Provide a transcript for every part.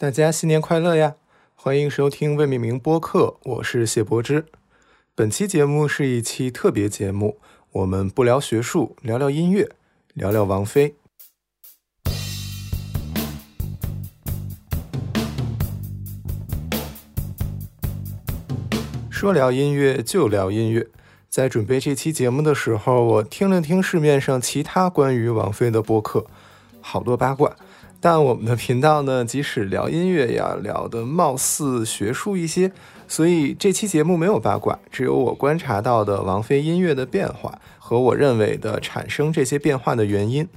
大家新年快乐呀！欢迎收听未命名播客，我是谢柏之。本期节目是一期特别节目，我们不聊学术，聊聊音乐，聊聊王菲。说聊音乐就聊音乐。在准备这期节目的时候，我听了听市面上其他关于王菲的播客，好多八卦。但我们的频道呢，即使聊音乐呀，聊得貌似学术一些，所以这期节目没有八卦，只有我观察到的王菲音乐的变化和我认为的产生这些变化的原因。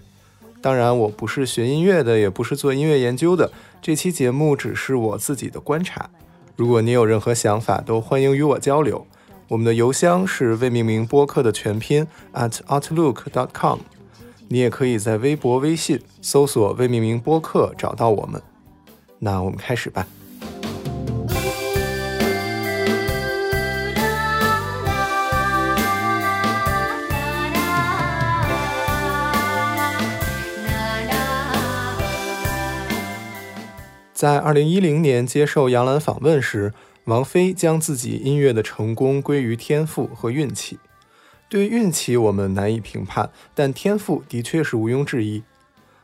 当然，我不是学音乐的，也不是做音乐研究的，这期节目只是我自己的观察。如果你有任何想法，都欢迎与我交流。我们的邮箱是未命名播客的全拼 at outlook.com。你也可以在微博、微信搜索“未命名播客”找到我们。那我们开始吧。在二零一零年接受杨澜访问时，王菲将自己音乐的成功归于天赋和运气。对运气我们难以评判，但天赋的确是毋庸置疑。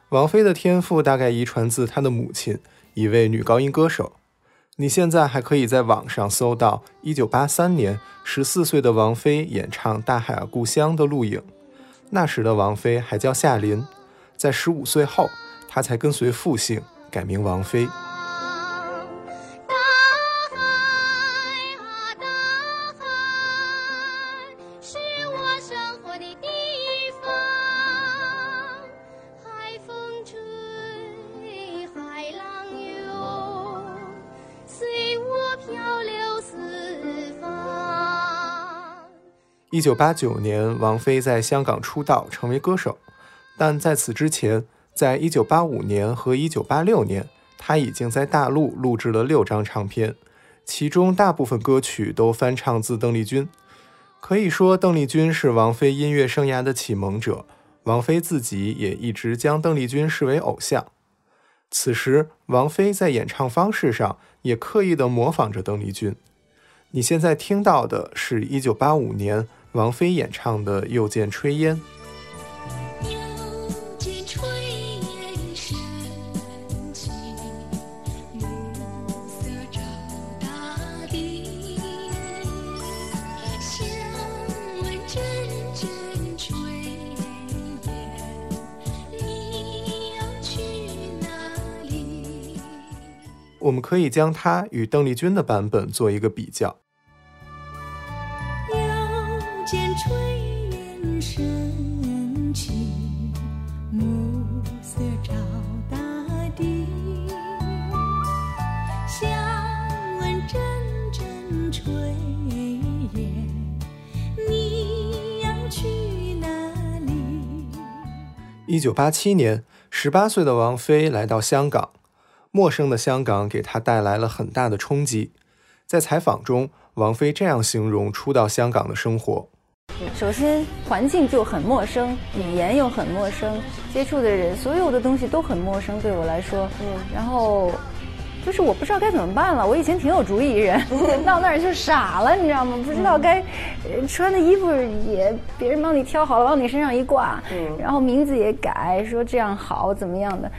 王菲的天赋大概遗传自她的母亲，一位女高音歌手。你现在还可以在网上搜到1983年14岁的王菲演唱《大海啊故乡》的录影。那时的王菲还叫夏琳，在15岁后，她才跟随父姓改名王菲。一九八九年，王菲在香港出道，成为歌手。但在此之前，在一九八五年和一九八六年，她已经在大陆录制了六张唱片，其中大部分歌曲都翻唱自邓丽君。可以说，邓丽君是王菲音乐生涯的启蒙者。王菲自己也一直将邓丽君视为偶像。此时，王菲在演唱方式上也刻意地模仿着邓丽君。你现在听到的是一九八五年。王菲演唱的《又见炊烟》。我们可以将它与邓丽君的版本做一个比较。一九八七年，十八岁的王菲来到香港，陌生的香港给她带来了很大的冲击。在采访中，王菲这样形容初到香港的生活：首先，环境就很陌生，语言又很陌生，接触的人，所有的东西都很陌生，对我来说。嗯，然后。就是我不知道该怎么办了。我以前挺有主意人，到那儿就傻了，你知道吗？不知道该穿的衣服也别人帮你挑好了，往你身上一挂，然后名字也改，说这样好怎么样的，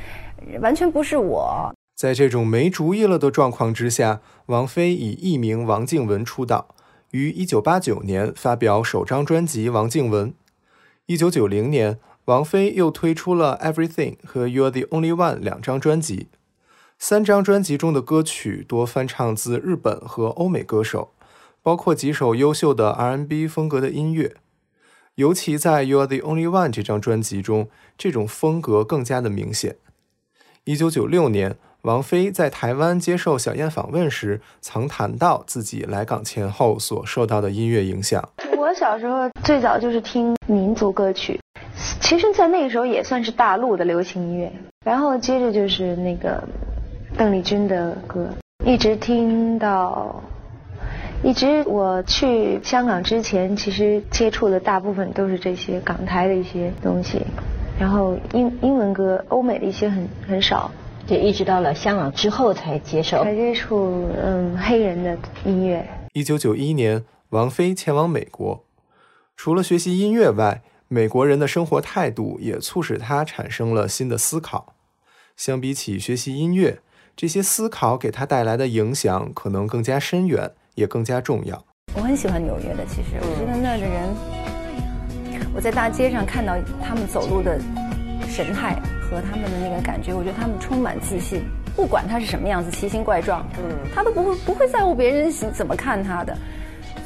完全不是我。在这种没主意了的状况之下，王菲以艺名王静文出道，于1989年发表首张专辑《王静文》。1990年，王菲又推出了《Everything》和《You're the Only One》两张专辑。三张专辑中的歌曲多翻唱自日本和欧美歌手，包括几首优秀的 R&B 风格的音乐。尤其在《You Are the Only One》这张专辑中，这种风格更加的明显。一九九六年，王菲在台湾接受小燕访问时，曾谈到自己来港前后所受到的音乐影响。我小时候最早就是听民族歌曲，其实，在那个时候也算是大陆的流行音乐。然后接着就是那个。邓丽君的歌一直听到，一直我去香港之前，其实接触的大部分都是这些港台的一些东西，然后英英文歌、欧美的一些很很少，就一直到了香港之后才接受，才接触嗯黑人的音乐。一九九一年，王菲前往美国，除了学习音乐外，美国人的生活态度也促使她产生了新的思考。相比起学习音乐，这些思考给他带来的影响可能更加深远，也更加重要。我很喜欢纽约的，其实我觉得那儿的人，我在大街上看到他们走路的神态和他们的那个感觉，我觉得他们充满自信，不管他是什么样子，奇形怪状，嗯，他都不会不会在乎别人怎么看他的。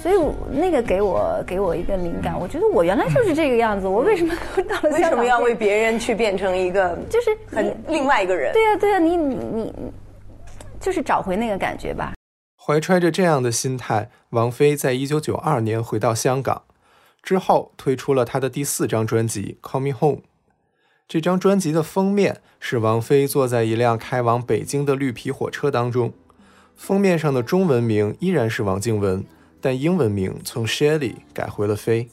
所以那个给我给我一个灵感，我觉得我原来就是这个样子，我为什么到了为什么要为别人去变成一个就是很另外一个人？对呀对呀，你你你就是找回那个感觉吧。怀揣着这样的心态，王菲在一九九二年回到香港之后，推出了她的第四张专辑《Call Me Home》。这张专辑的封面是王菲坐在一辆开往北京的绿皮火车当中，封面上的中文名依然是王静文。但英文名从 Shelly 改回了飞。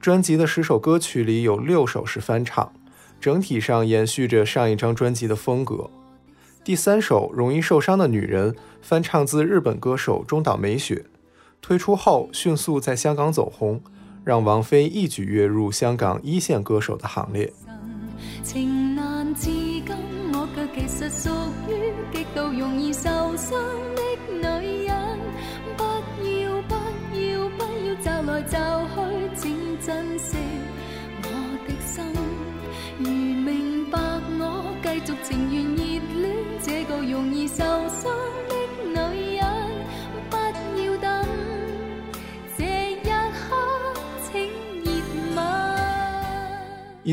专辑的十首歌曲里有六首是翻唱，整体上延续着上一张专辑的风格。第三首《容易受伤的女人》翻唱自日本歌手中岛美雪，推出后迅速在香港走红，让王菲一举跃入香港一线歌手的行列。情难自禁，我却其实属于极度容易受伤的女人。不要，不要，不要，走来去，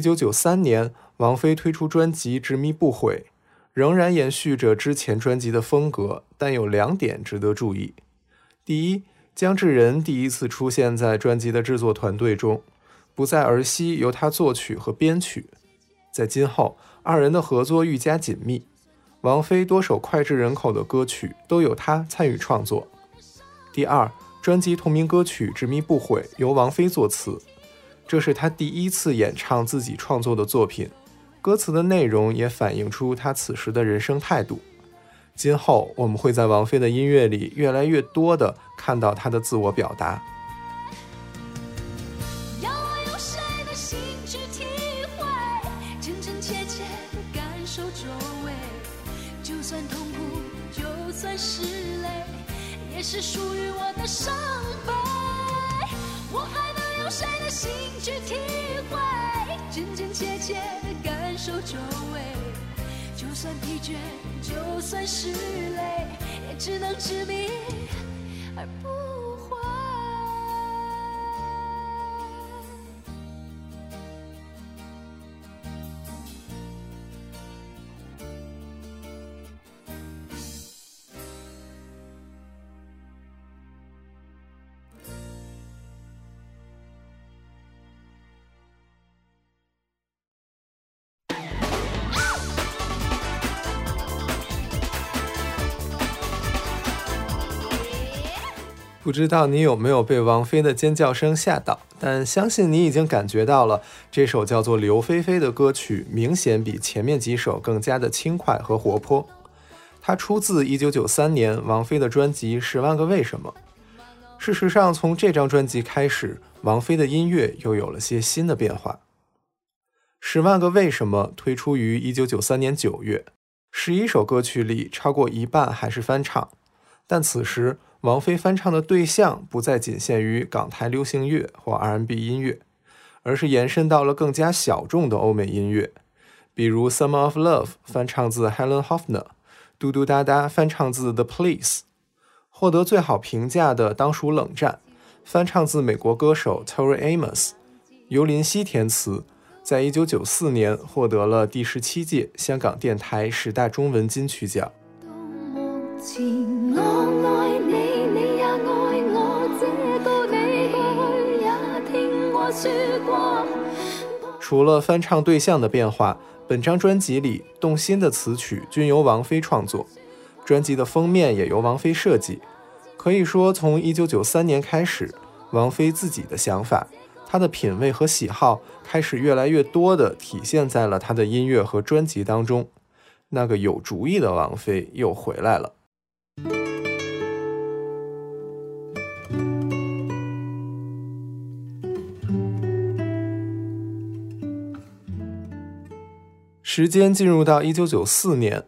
九九三年，王菲推出专辑《执迷不悔》，仍然延续着之前专辑的风格，但有两点值得注意：第一。姜志仁第一次出现在专辑的制作团队中，不再儿戏由他作曲和编曲。在今后，二人的合作愈加紧密。王菲多首脍炙人口的歌曲都有他参与创作。第二，专辑同名歌曲《执迷不悔》由王菲作词，这是他第一次演唱自己创作的作品，歌词的内容也反映出他此时的人生态度。今后我们会在王菲的音乐里越来越多的看到她的自我表达。就算疲倦，就算是累，也只能执迷而不。不知道你有没有被王菲的尖叫声吓到，但相信你已经感觉到了，这首叫做《刘菲菲》的歌曲明显比前面几首更加的轻快和活泼。它出自1993年王菲的专辑《十万个为什么》。事实上，从这张专辑开始，王菲的音乐又有了些新的变化。《十万个为什么》推出于1993年9月，十一首歌曲里超过一半还是翻唱，但此时。王菲翻唱的对象不再仅限于港台流行乐或 R&B 音乐，而是延伸到了更加小众的欧美音乐，比如《Summer of Love》翻唱自 Helen Hoffner，《嘟嘟哒哒》翻唱自 The Police，获得最好评价的当属《冷战》，翻唱自美国歌手 Tori Amos，由林夕填词，在一九九四年获得了第十七届香港电台十大中文金曲奖。除了翻唱对象的变化，本张专辑里动心的词曲均由王菲创作，专辑的封面也由王菲设计。可以说，从1993年开始，王菲自己的想法、她的品味和喜好开始越来越多地体现在了她的音乐和专辑当中。那个有主意的王菲又回来了。时间进入到一九九四年，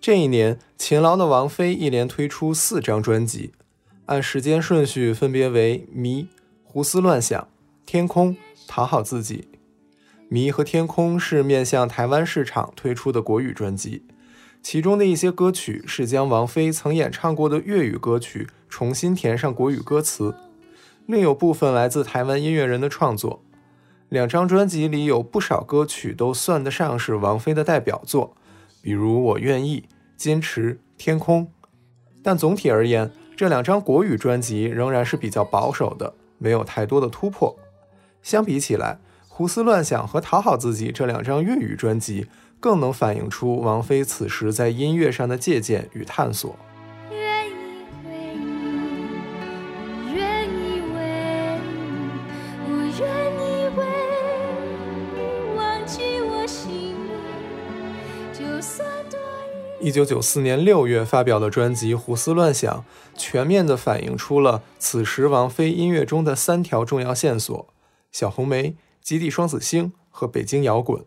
这一年，勤劳的王菲一连推出四张专辑，按时间顺序分别为《迷》《胡思乱想》《天空》《讨好自己》。《迷》和《天空》是面向台湾市场推出的国语专辑，其中的一些歌曲是将王菲曾演唱过的粤语歌曲重新填上国语歌词，另有部分来自台湾音乐人的创作。两张专辑里有不少歌曲都算得上是王菲的代表作，比如《我愿意》《坚持》《天空》。但总体而言，这两张国语专辑仍然是比较保守的，没有太多的突破。相比起来，《胡思乱想》和《讨好自己》这两张粤语专辑更能反映出王菲此时在音乐上的借鉴与探索。一九九四年六月发表的专辑《胡思乱想》，全面地反映出了此时王菲音乐中的三条重要线索：小红莓、极地双子星和北京摇滚。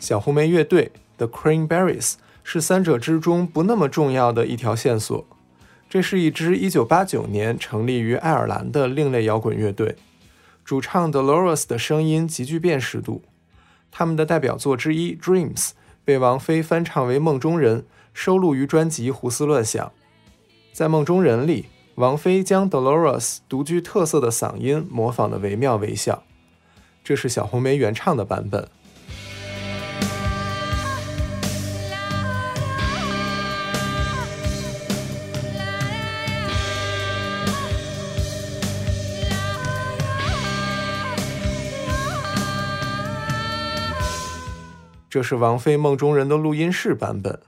小红莓乐队 The Cranberries 是三者之中不那么重要的一条线索。这是一支1989年成立于爱尔兰的另类摇滚乐队，主唱 Dolores 的声音极具辨识度。他们的代表作之一《Dreams》被王菲翻唱为《梦中人》，收录于专辑《胡思乱想》。在《梦中人》里，王菲将 Dolores 独具特色的嗓音模仿得惟妙惟肖。这是小红莓原唱的版本。这是王菲《梦中人》的录音室版本。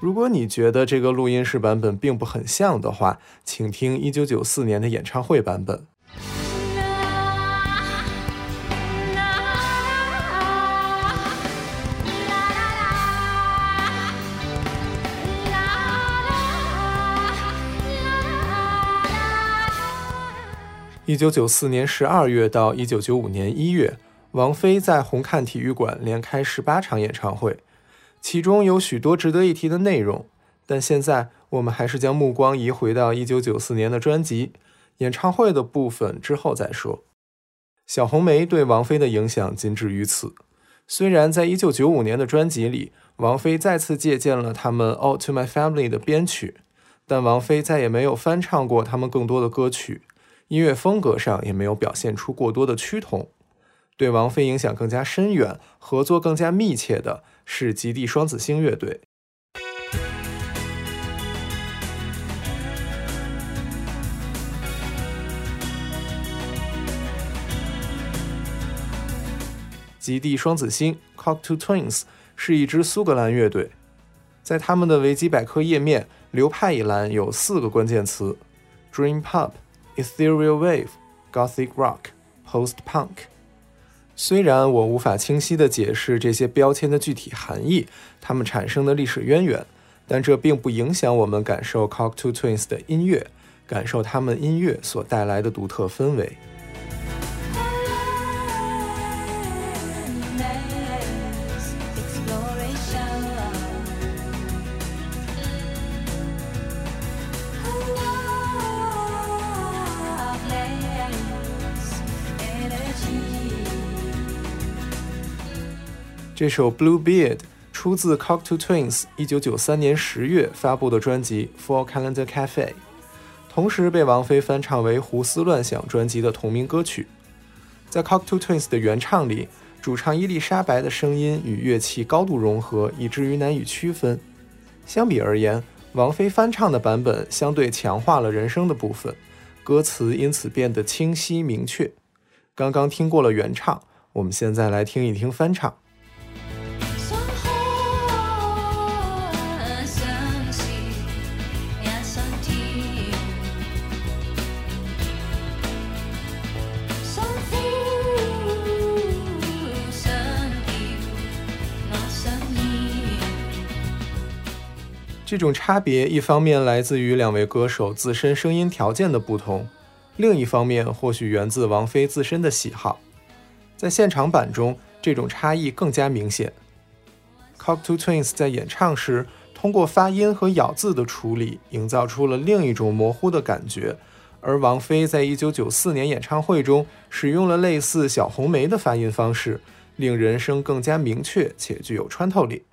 如果你觉得这个录音室版本并不很像的话，请听1994年的演唱会版本。一九九四年十二月到一九九五年一月，王菲在红磡体育馆连开十八场演唱会，其中有许多值得一提的内容。但现在我们还是将目光移回到一九九四年的专辑演唱会的部分之后再说。小红莓对王菲的影响仅止于此。虽然在一九九五年的专辑里，王菲再次借鉴了他们《All to My Family》的编曲，但王菲再也没有翻唱过他们更多的歌曲。音乐风格上也没有表现出过多的趋同。对王菲影响更加深远、合作更加密切的是极地双子星乐队。极地双子星 （Cocteau Twins） 是一支苏格兰乐队，在他们的维基百科页面流派一栏有四个关键词：Dream Pop。Ethereal Wave、Gothic Rock、Post Punk。虽然我无法清晰地解释这些标签的具体含义，它们产生的历史渊源，但这并不影响我们感受 Cocteau Twins 的音乐，感受他们音乐所带来的独特氛围。这首《Blue Beard》出自 Cocteau Twins 1993年10月发布的专辑《Four Calendar Cafe》，同时被王菲翻唱为《胡思乱想》专辑的同名歌曲。在 Cocteau Twins 的原唱里，主唱伊丽莎白的声音与乐器高度融合，以至于难以区分。相比而言，王菲翻唱的版本相对强化了人声的部分，歌词因此变得清晰明确。刚刚听过了原唱。我们现在来听一听翻唱。这种差别，一方面来自于两位歌手自身声音条件的不同，另一方面或许源自王菲自身的喜好。在现场版中，这种差异更加明显。Cocteau Twins 在演唱时，通过发音和咬字的处理，营造出了另一种模糊的感觉；而王菲在1994年演唱会中，使用了类似小红梅的发音方式，令人声更加明确且具有穿透力。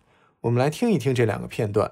我们来听一听这两个片段。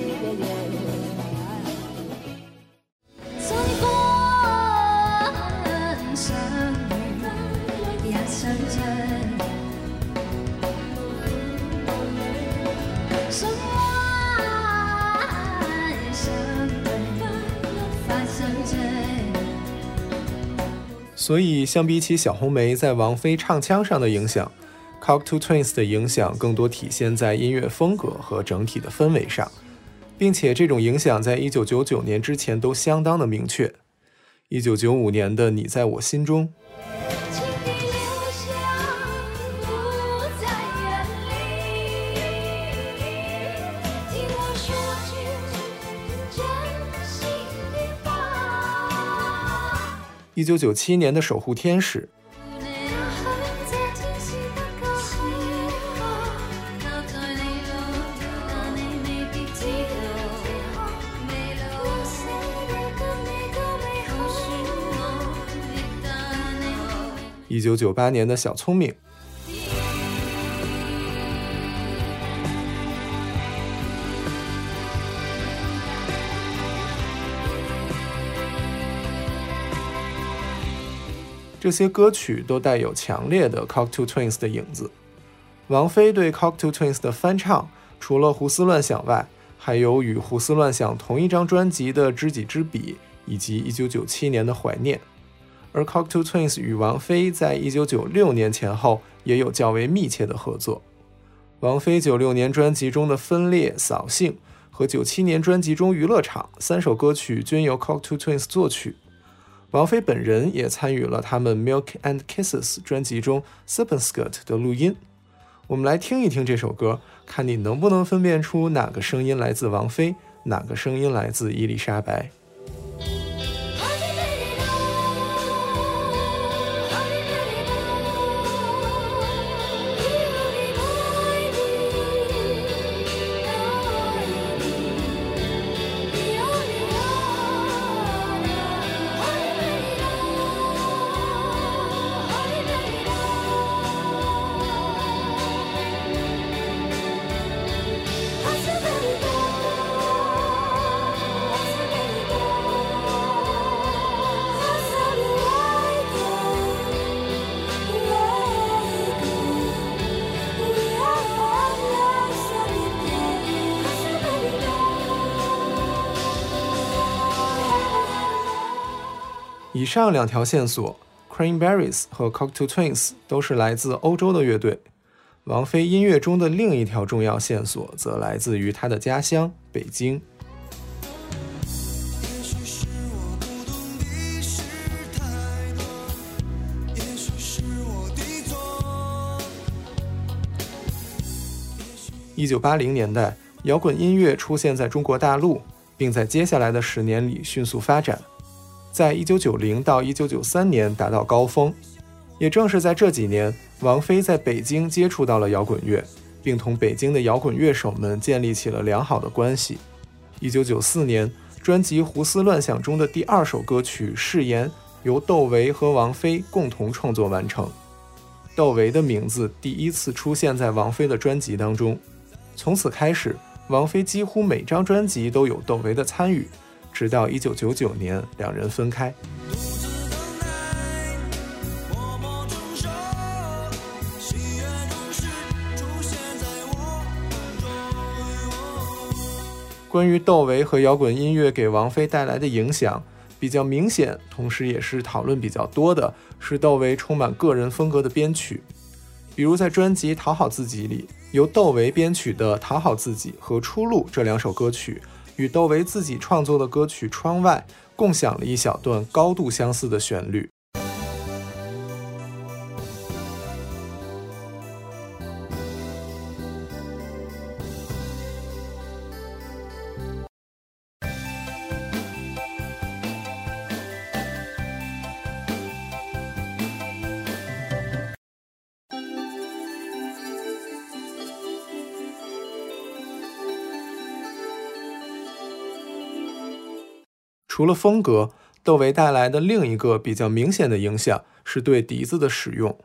所以，相比起小红梅在王菲唱腔上的影响，Cock to Twins 的影响更多体现在音乐风格和整体的氛围上，并且这种影响在1999年之前都相当的明确。1995年的《你在我心中》，一九九七年的守护天使。一九九八年的小聪明。这些歌曲都带有强烈的 Cocteau Twins 的影子。王菲对 Cocteau Twins 的翻唱，除了《胡思乱想》外，还有与《胡思乱想》同一张专辑的《知己知彼》，以及1997年的《怀念》。而 Cocteau Twins 与王菲在1996年前后也有较为密切的合作。王菲96年专辑中的《分裂》《扫兴》和97年专辑中《娱乐场》三首歌曲均由 Cocteau Twins 作曲。王菲本人也参与了他们《Milk and Kisses》专辑中《s e p e n s k i r t 的录音。我们来听一听这首歌，看你能不能分辨出哪个声音来自王菲，哪个声音来自伊丽莎白。上两条线索，Cranberries 和 c o c k t o Twins 都是来自欧洲的乐队。王菲音乐中的另一条重要线索，则来自于她的家乡北京。一九八零年代，摇滚音乐出现在中国大陆，并在接下来的十年里迅速发展，在一九九零到一九九三年达到高峰。也正是在这几年，王菲在北京接触到了摇滚乐，并同北京的摇滚乐手们建立起了良好的关系。一九九四年，专辑《胡思乱想》中的第二首歌曲《誓言》由窦唯和王菲共同创作完成。窦唯的名字第一次出现在王菲的专辑当中。从此开始，王菲几乎每张专辑都有窦唯的参与，直到一九九九年，两人分开。关于窦唯和摇滚音乐给王菲带来的影响，比较明显，同时也是讨论比较多的，是窦唯充满个人风格的编曲。比如在专辑《讨好自己》里，由窦唯编曲的《讨好自己》和《出路》这两首歌曲，与窦唯自己创作的歌曲《窗外》共享了一小段高度相似的旋律。除了风格，窦唯带来的另一个比较明显的影响是对笛子的使用。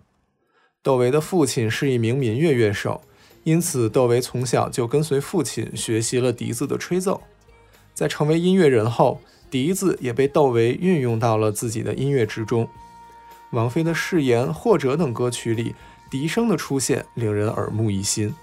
窦唯的父亲是一名民乐乐手，因此窦唯从小就跟随父亲学习了笛子的吹奏。在成为音乐人后，笛子也被窦唯运用到了自己的音乐之中。王菲的《誓言》《或者》等歌曲里，笛声的出现令人耳目一新。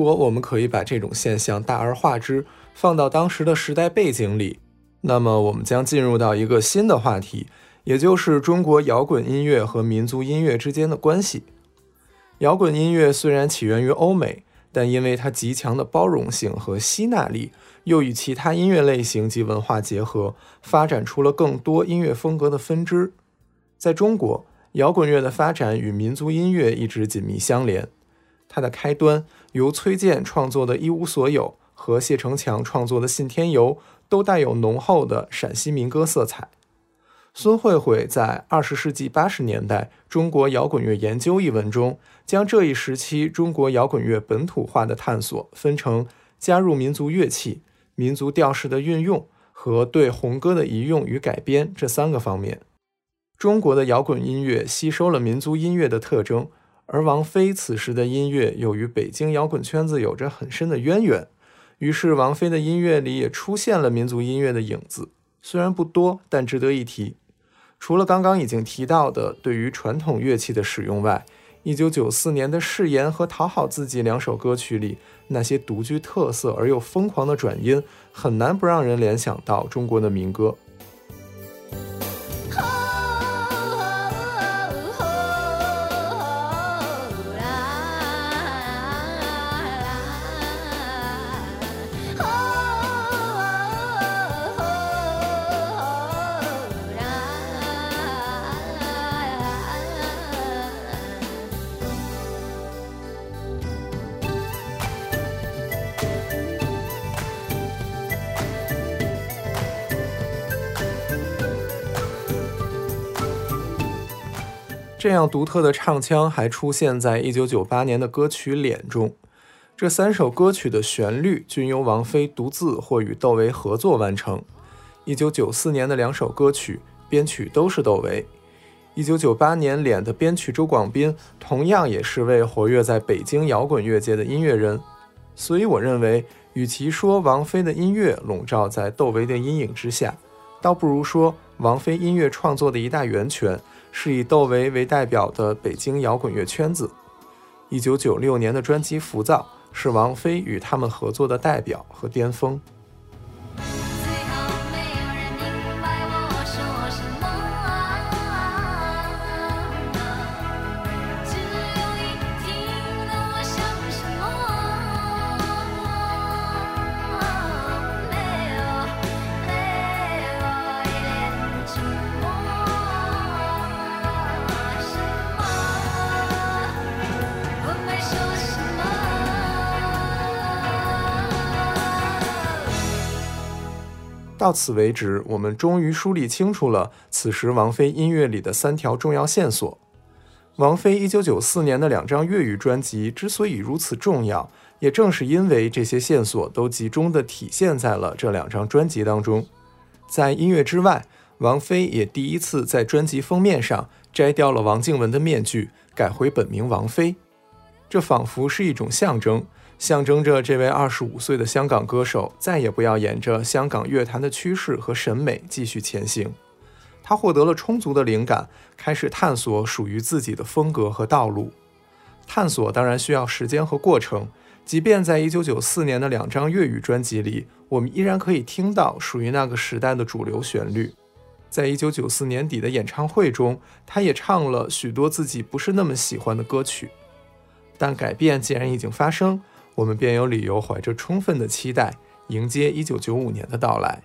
如果我们可以把这种现象大而化之，放到当时的时代背景里，那么我们将进入到一个新的话题，也就是中国摇滚音乐和民族音乐之间的关系。摇滚音乐虽然起源于欧美，但因为它极强的包容性和吸纳力，又与其他音乐类型及文化结合，发展出了更多音乐风格的分支。在中国，摇滚乐的发展与民族音乐一直紧密相连。它的开端由崔健创作的《一无所有》和谢承强创作的《信天游》都带有浓厚的陕西民歌色彩。孙慧慧在《二十世纪八十年代中国摇滚乐研究》一文中，将这一时期中国摇滚乐本土化的探索分成加入民族乐器、民族调式的运用和对红歌的移用与改编这三个方面。中国的摇滚音乐吸收了民族音乐的特征。而王菲此时的音乐又与北京摇滚圈子有着很深的渊源，于是王菲的音乐里也出现了民族音乐的影子，虽然不多，但值得一提。除了刚刚已经提到的对于传统乐器的使用外，一九九四年的《誓言》和《讨好自己》两首歌曲里那些独具特色而又疯狂的转音，很难不让人联想到中国的民歌。这样独特的唱腔还出现在1998年的歌曲《脸》中。这三首歌曲的旋律均由王菲独自或与窦唯合作完成。1994年的两首歌曲编曲都是窦唯。1998年《脸》的编曲周广斌同样也是位活跃在北京摇滚乐界的音乐人。所以我认为，与其说王菲的音乐笼罩在窦唯的阴影之下，倒不如说王菲音乐创作的一大源泉。是以窦唯为代表的北京摇滚乐圈子。一九九六年的专辑《浮躁》是王菲与他们合作的代表和巅峰。到此为止，我们终于梳理清楚了此时王菲音乐里的三条重要线索。王菲1994年的两张粤语专辑之所以如此重要，也正是因为这些线索都集中地体现在了这两张专辑当中。在音乐之外，王菲也第一次在专辑封面上摘掉了王静雯的面具，改回本名王菲。这仿佛是一种象征，象征着这位二十五岁的香港歌手再也不要沿着香港乐坛的趋势和审美继续前行。他获得了充足的灵感，开始探索属于自己的风格和道路。探索当然需要时间和过程，即便在1994年的两张粤语专辑里，我们依然可以听到属于那个时代的主流旋律。在1994年底的演唱会中，他也唱了许多自己不是那么喜欢的歌曲。但改变既然已经发生，我们便有理由怀着充分的期待，迎接1995年的到来。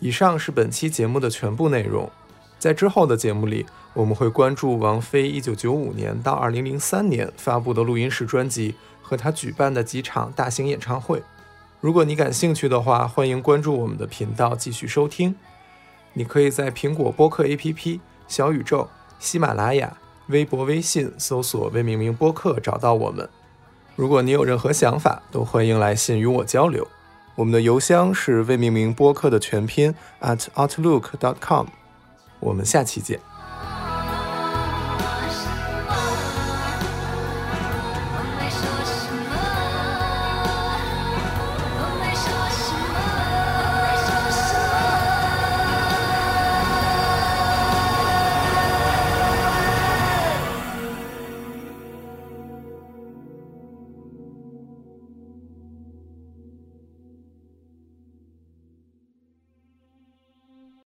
以上是本期节目的全部内容。在之后的节目里，我们会关注王菲1995年到2003年发布的录音室专辑和她举办的几场大型演唱会。如果你感兴趣的话，欢迎关注我们的频道继续收听。你可以在苹果播客 APP、小宇宙、喜马拉雅、微博、微信搜索“魏明明播客”找到我们。如果你有任何想法，都欢迎来信与我交流。我们的邮箱是未命名播客的全拼 at outlook.com。我们下期见。